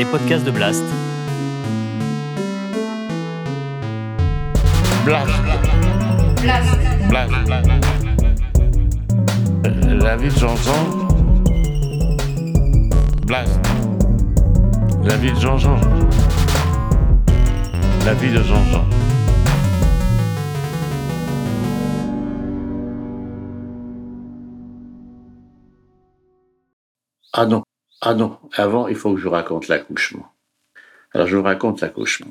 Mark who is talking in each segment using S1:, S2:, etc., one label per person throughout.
S1: les podcasts de Blast.
S2: Blast. Blast. La vie de Jean-Jean. Blast. La vie de Jean-Jean. La vie de Jean-Jean. Ah non, ah non, avant, il faut que je vous raconte l'accouchement. Alors, je vous raconte l'accouchement.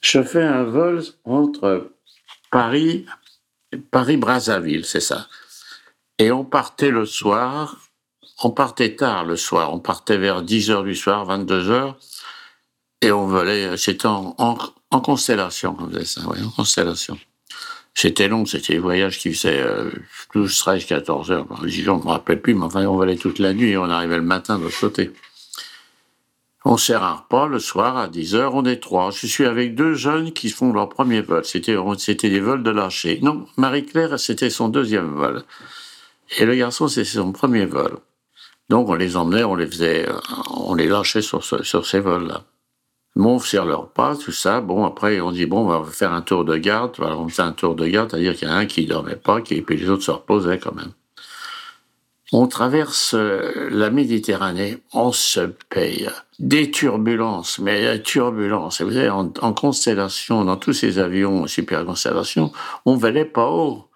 S2: Je fais un vol entre Paris Paris-Brazzaville, c'est ça. Et on partait le soir, on partait tard le soir, on partait vers 10 heures du soir, 22 heures, et on volait, c'était en, en, constellation, on faisait ça, oui, en constellation. C'était long, c'était des voyages qui faisaient 12, 13, 14 heures. Je ne me rappelle plus, mais enfin, on volait toute la nuit et on arrivait le matin de l'autre côté. On sert un repas le soir à 10 heures, on est trois. Je suis avec deux jeunes qui font leur premier vol. C'était, c'était des vols de lâcher. Non, Marie-Claire, c'était son deuxième vol. Et le garçon, c'était son premier vol. Donc, on les emmenait, on les faisait, on les lâchait sur, sur ces vols-là. On sert leur pas, tout ça. Bon, après, on dit, bon, on va faire un tour de garde. Voilà, on fait un tour de garde, c'est-à-dire qu'il y a un qui dormait pas, et puis les autres se reposaient quand même. On traverse euh, la Méditerranée, on se paye des turbulences, mais la turbulence, vous savez, en, constellation, dans tous ces avions super constellation, on valait pas haut.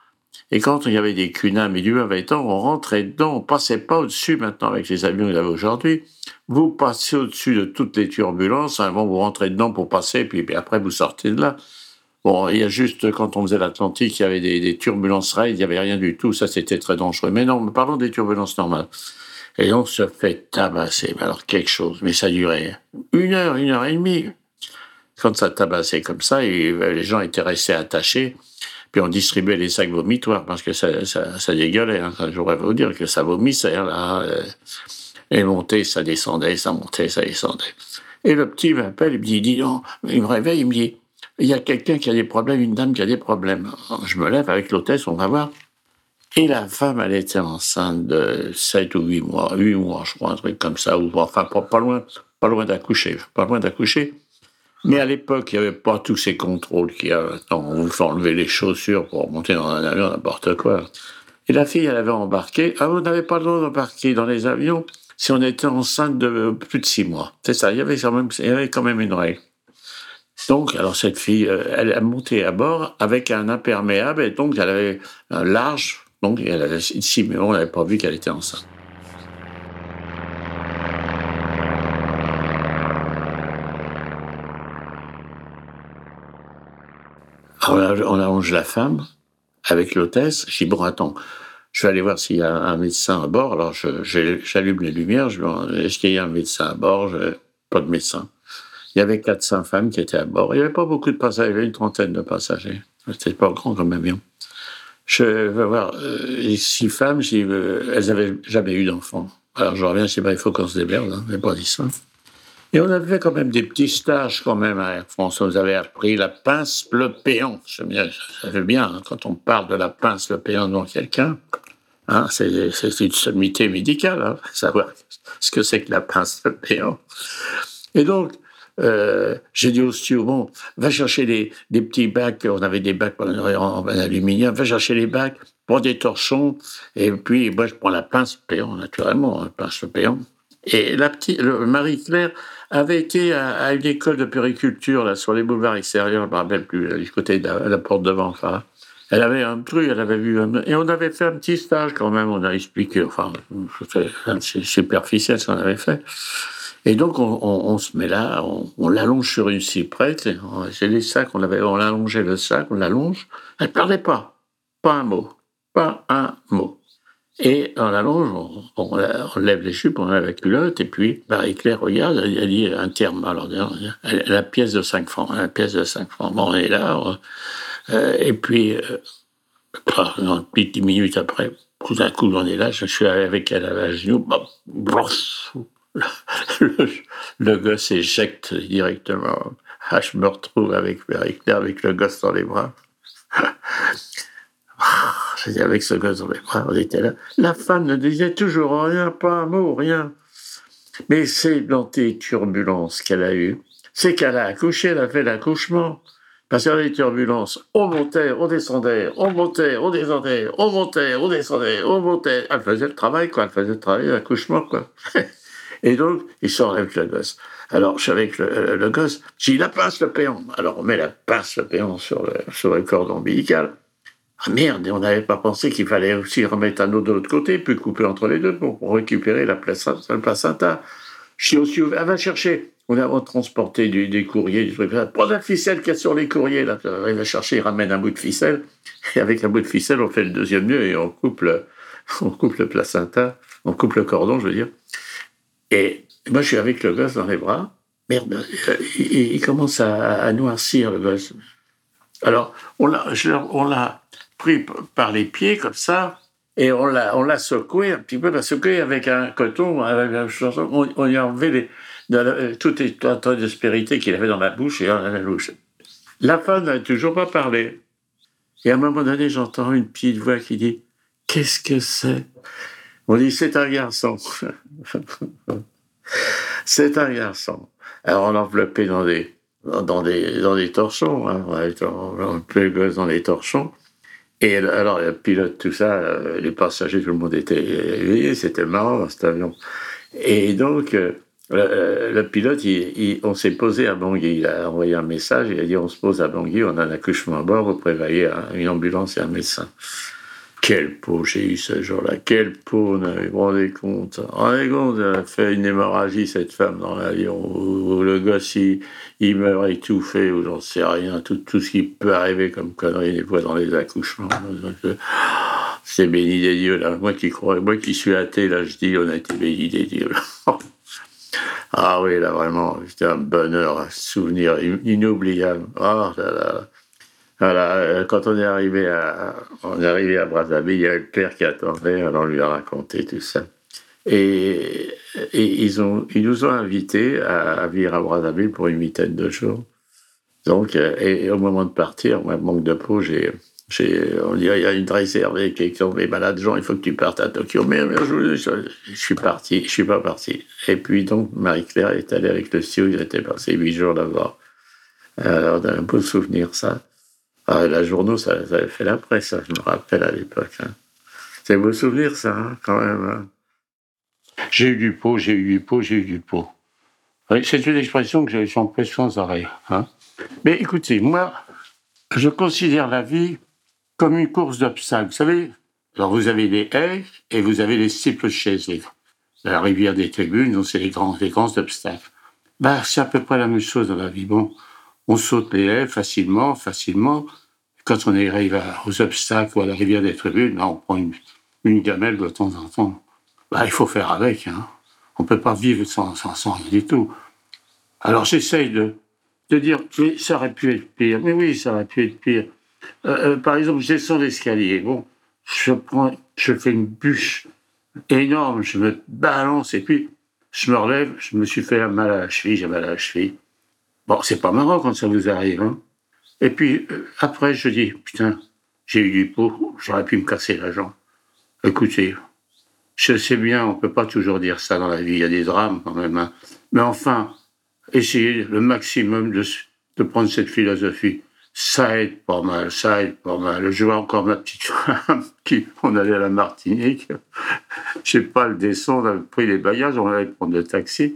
S2: Et quand il y avait des et du mauvais temps, on rentrait dedans, on passait pas au-dessus maintenant avec les avions qu'il y avait aujourd'hui. Vous passez au-dessus de toutes les turbulences, avant vous rentrez dedans pour passer, puis, après vous sortez de là. Bon, il y a juste quand on faisait l'Atlantique, il y avait des, turbulences raid, il n'y avait rien du tout, ça c'était très dangereux. Mais non, parlons des turbulences normales. Et on se fait tabasser, alors quelque chose, mais ça durait une heure, une heure et demie. Quand ça tabassait comme ça, et les gens étaient restés attachés, puis on distribuait les sacs vomitoires parce que ça, ça, dégueulait. Hein. Je voudrais vous dire que ça vomissait là. Euh, et montait, ça descendait, ça montait, ça descendait. Et le petit m'appelle, il me dit, il me réveille, il me dit, il y a quelqu'un qui a des problèmes, une dame qui a des problèmes. Je me lève avec l'hôtesse, on va voir. Et la femme, elle était enceinte de 7 ou 8 mois, 8 mois, je crois, un truc comme ça, ou enfin, pas, loin, pas loin d'accoucher, pas loin d'accoucher. Mais à l'époque, il n'y avait pas tous ces contrôles qu'il y a. On vous fait enlever les chaussures pour monter dans un avion, n'importe quoi. Et la fille, elle avait embarqué. Ah, vous n'avez pas le droit d'embarquer dans les avions si on était enceinte de plus de six mois. C'est ça, il y, avait quand même, une règle. Donc, alors cette fille, euh, elle a monté à bord avec un imperméable et donc elle avait un large, donc elle avait ici, mais on n'avait pas vu qu'elle était enceinte. On allonge la femme avec l'hôtesse. Je dis, bon, attends, je vais aller voir s'il y a un médecin à bord. Alors, j'allume les lumières. Je est-ce qu'il y a un médecin à bord? Pas de médecin. Il y avait 400 femmes qui étaient à bord. Il n'y avait pas beaucoup de passagers, il y avait une trentaine de passagers. C'était pas grand comme avion. Je vais voir euh, six femmes, euh, elles n'avaient jamais eu d'enfants. Alors je reviens, je dis, bah, il faut qu'on se démerde, hein, pas dit. Et on avait quand même des petits stages quand même à Air France. On nous avait appris la pince, le péant. Ça fait bien hein, quand on parle de la pince, le péant dans quelqu'un. Hein, c'est une sommité médicale, hein, savoir ce que c'est que la pince, le péant. Et donc, euh, j'ai dit au steward, bon, va chercher des, petits bacs, on avait des bacs en, aluminium, va chercher les bacs, prends des torchons, et puis moi je prends la pince péant, naturellement, la pince péant. Et la petite, Marie-Claire avait été à, une école de périculture là, sur les boulevards extérieurs, je me rappelle plus, du côté de la, porte devant. Enfin, elle avait un truc, elle avait vu Et on avait fait un petit stage quand même, on a expliqué, enfin, c'est superficiel ce qu'on avait fait. Et donc, on, se met là, on, l'allonge sur une cyprette. C'est les sacs, on, avait, on l'allongeait le sac, on l'allonge. Elle ne parlait pas. Pas un mot. Pas un mot. Et on l'allonge, on, lève les chupes, on lève la culotte, et puis Marie-Claire regarde, elle, dit un terme. Alors, la pièce de 5 francs, la pièce de 5 francs. On est là. Euh, et puis, euh, non, 10 minutes après, tout d'un coup, on est là, je suis avec elle à la genou, le, le, gosse éjecte directement. Ah, je me retrouve avec, avec, avec le gosse dans les bras. avec ce gosse dans les bras, on était là. La femme ne disait toujours rien, pas un mot, rien. Mais c'est l'anti-turbulence qu'elle a eue. C'est qu'elle a accouché, elle a fait l'accouchement. Parce qu'il y avait des turbulences. On montait, on descendait, on montait, on descendait, on montait, on descendait, on montait. Elle faisait le travail, quoi. Elle faisait le travail, l'accouchement, quoi. Et donc, il sort avec le gosse. Alors, je suis avec le, le gosse. J'ai la pince, le péon. Alors, on met la pince, le péon sur le, sur le cordon ombilical. Ah merde, on n'avait pas pensé qu'il fallait aussi remettre un autre de l'autre côté, puis couper entre les deux pour, récupérer la placenta. Suis aussi, elle va chercher. On a transporté des courriers, du truc. Prends la ficelle qu'il y a sur les courriers, là. Il va chercher, il ramène un bout de ficelle. Et avec un bout de ficelle, on fait le deuxième nœud et on coupe le, on placenta, on coupe le cordon, je veux dire. Et moi, je suis avec le gosse dans les bras. Merde, euh, il, commence à, à, noircir, le gosse. Alors, on l'a, on l'a pris par les pieds comme ça, et on l'a, on l'a secoué un petit peu, l'a secoué avec un coton. On, on, lui a enlevé les, de tout les tas d'aspérité qu'il avait dans la bouche et dans la bouche. La femme n'a toujours pas parlé. Et à un moment donné, j'entends une petite voix qui dit Qu'est-ce que c'est? On dit C'est un garçon. c'est un garçon. Alors on l'enveloppait dans des, dans des, dans des torchons. Hein. On le gosse dans les torchons. Et alors, le pilote, tout ça, euh, les passagers, tout le monde était éveillé, c'était marrant cet avion. Et donc, euh, le, pilote, il, on s'est posé à Bangui. Il a envoyé un message, il a dit on se pose à Bangui, on a un accouchement à bord, vous prévoyez une ambulance et un médecin. Quelle peau j'ai eu ce jour-là, quelle peau, vous vous rendez compte rendez compte, elle a fait une hémorragie, cette femme, dans l'avion, où, le gosse, il, il meurt étouffé, ou j'en sais rien, tout, tout ce qui peut arriver comme connerie, des fois, dans les accouchements. C'est béni des dieux, là. Moi qui crois, moi qui suis athée, là, je dis, on a été béni des dieux. ah oui, là, vraiment, c'était un bonheur, un souvenir inoubliable. Ah là là. Voilà, euh, quand on est arrivé à, on est arrivé à Brazzaville, il y avait le père qui attendait, alors on lui a raconté tout ça. Et, ils, ont, ils nous ont invités à, vivre à Brazzaville pour une vingtaine de jours. Donc, euh, et, au moment de partir, moi, manque de peau, on dit, il y a une réserve, quelqu'un est malade, Jean, il faut que tu partes à Tokyo. Mais, je, je, suis parti, je suis pas parti. Et puis, donc, Marie-Claire est allée avec le CEO, ils étaient passés huit jours là-bas. Alors, on a un beau souvenir, ça. Ah, la journaux, ça, avait fait la presse, je me rappelle à l'époque. Hein. C'est beau souvenir, ça, hein, quand même. Hein. J'ai eu du pot, j'ai eu du pot, j'ai eu du pot. c'est une expression que j'empêche sans arrêt. Mais écoutez, moi, je considère la vie comme une course d'obstacles. Vous savez, alors vous avez les haies et vous avez les de chaises. La rivière des tribunes, c'est les grands, les grands obstacles. Bah, c'est à peu près la même chose dans la vie. Bon, on saute les haies facilement, facilement. Quand on arrive aux obstacles ou à la rivière des tribunes, ben, on prend une, gamelle de temps en temps. Bah, il faut faire avec. Hein. On ne peut pas vivre sans, sans, rien du tout. Alors j'essaye de, de dire, mais ça aurait pu être pire. Mais oui, ça aurait pu être pire. Euh, euh, par exemple, descends l'escalier. Bon, je prends, je fais une bûche énorme, je me balance et puis je me relève, je me suis fait mal à la cheville, j'ai mal à la cheville. Bon, c'est pas marrant quand ça vous arrive. Hein. Et puis, euh, après, je dis, putain, j'ai eu du pot, j'aurais pu me casser la jambe. Écoutez, je sais bien, on peut pas toujours dire ça dans la vie, il y a des drames quand même. Hein. Mais enfin, essayez le maximum de, de prendre cette philosophie. Ça aide pas mal, ça aide pas mal. Je vois encore ma petite femme qui, on allait à la Martinique. Je sais pas le descendre, on avait pris les bagages, on allait prendre le taxi.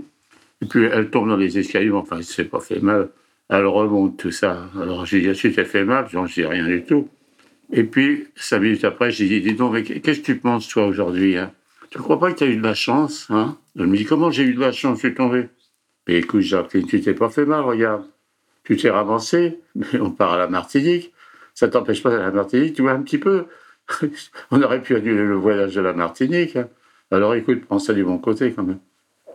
S2: Et puis elle tombe dans les escaliers, enfin, elle s'est pas fait mal. Elle remonte tout ça. Alors j'ai dit, est-ce que fait mal? Je dis rien du tout. Et puis, cinq minutes après, j'ai dit, dis donc, qu'est-ce que tu penses, toi, aujourd'hui hein? Tu ne crois pas que tu as eu de la chance hein? Elle me dit, comment j'ai eu de la chance? Je suis tombé. Mais écoute, Jacqueline, tu t'es pas fait mal, regarde. Tu t'es ramassé, mais on part à la Martinique. Ça t'empêche pas à la Martinique, tu vois, un petit peu. on aurait pu annuler le voyage de la Martinique. Hein. Alors écoute, prends ça du bon côté quand même.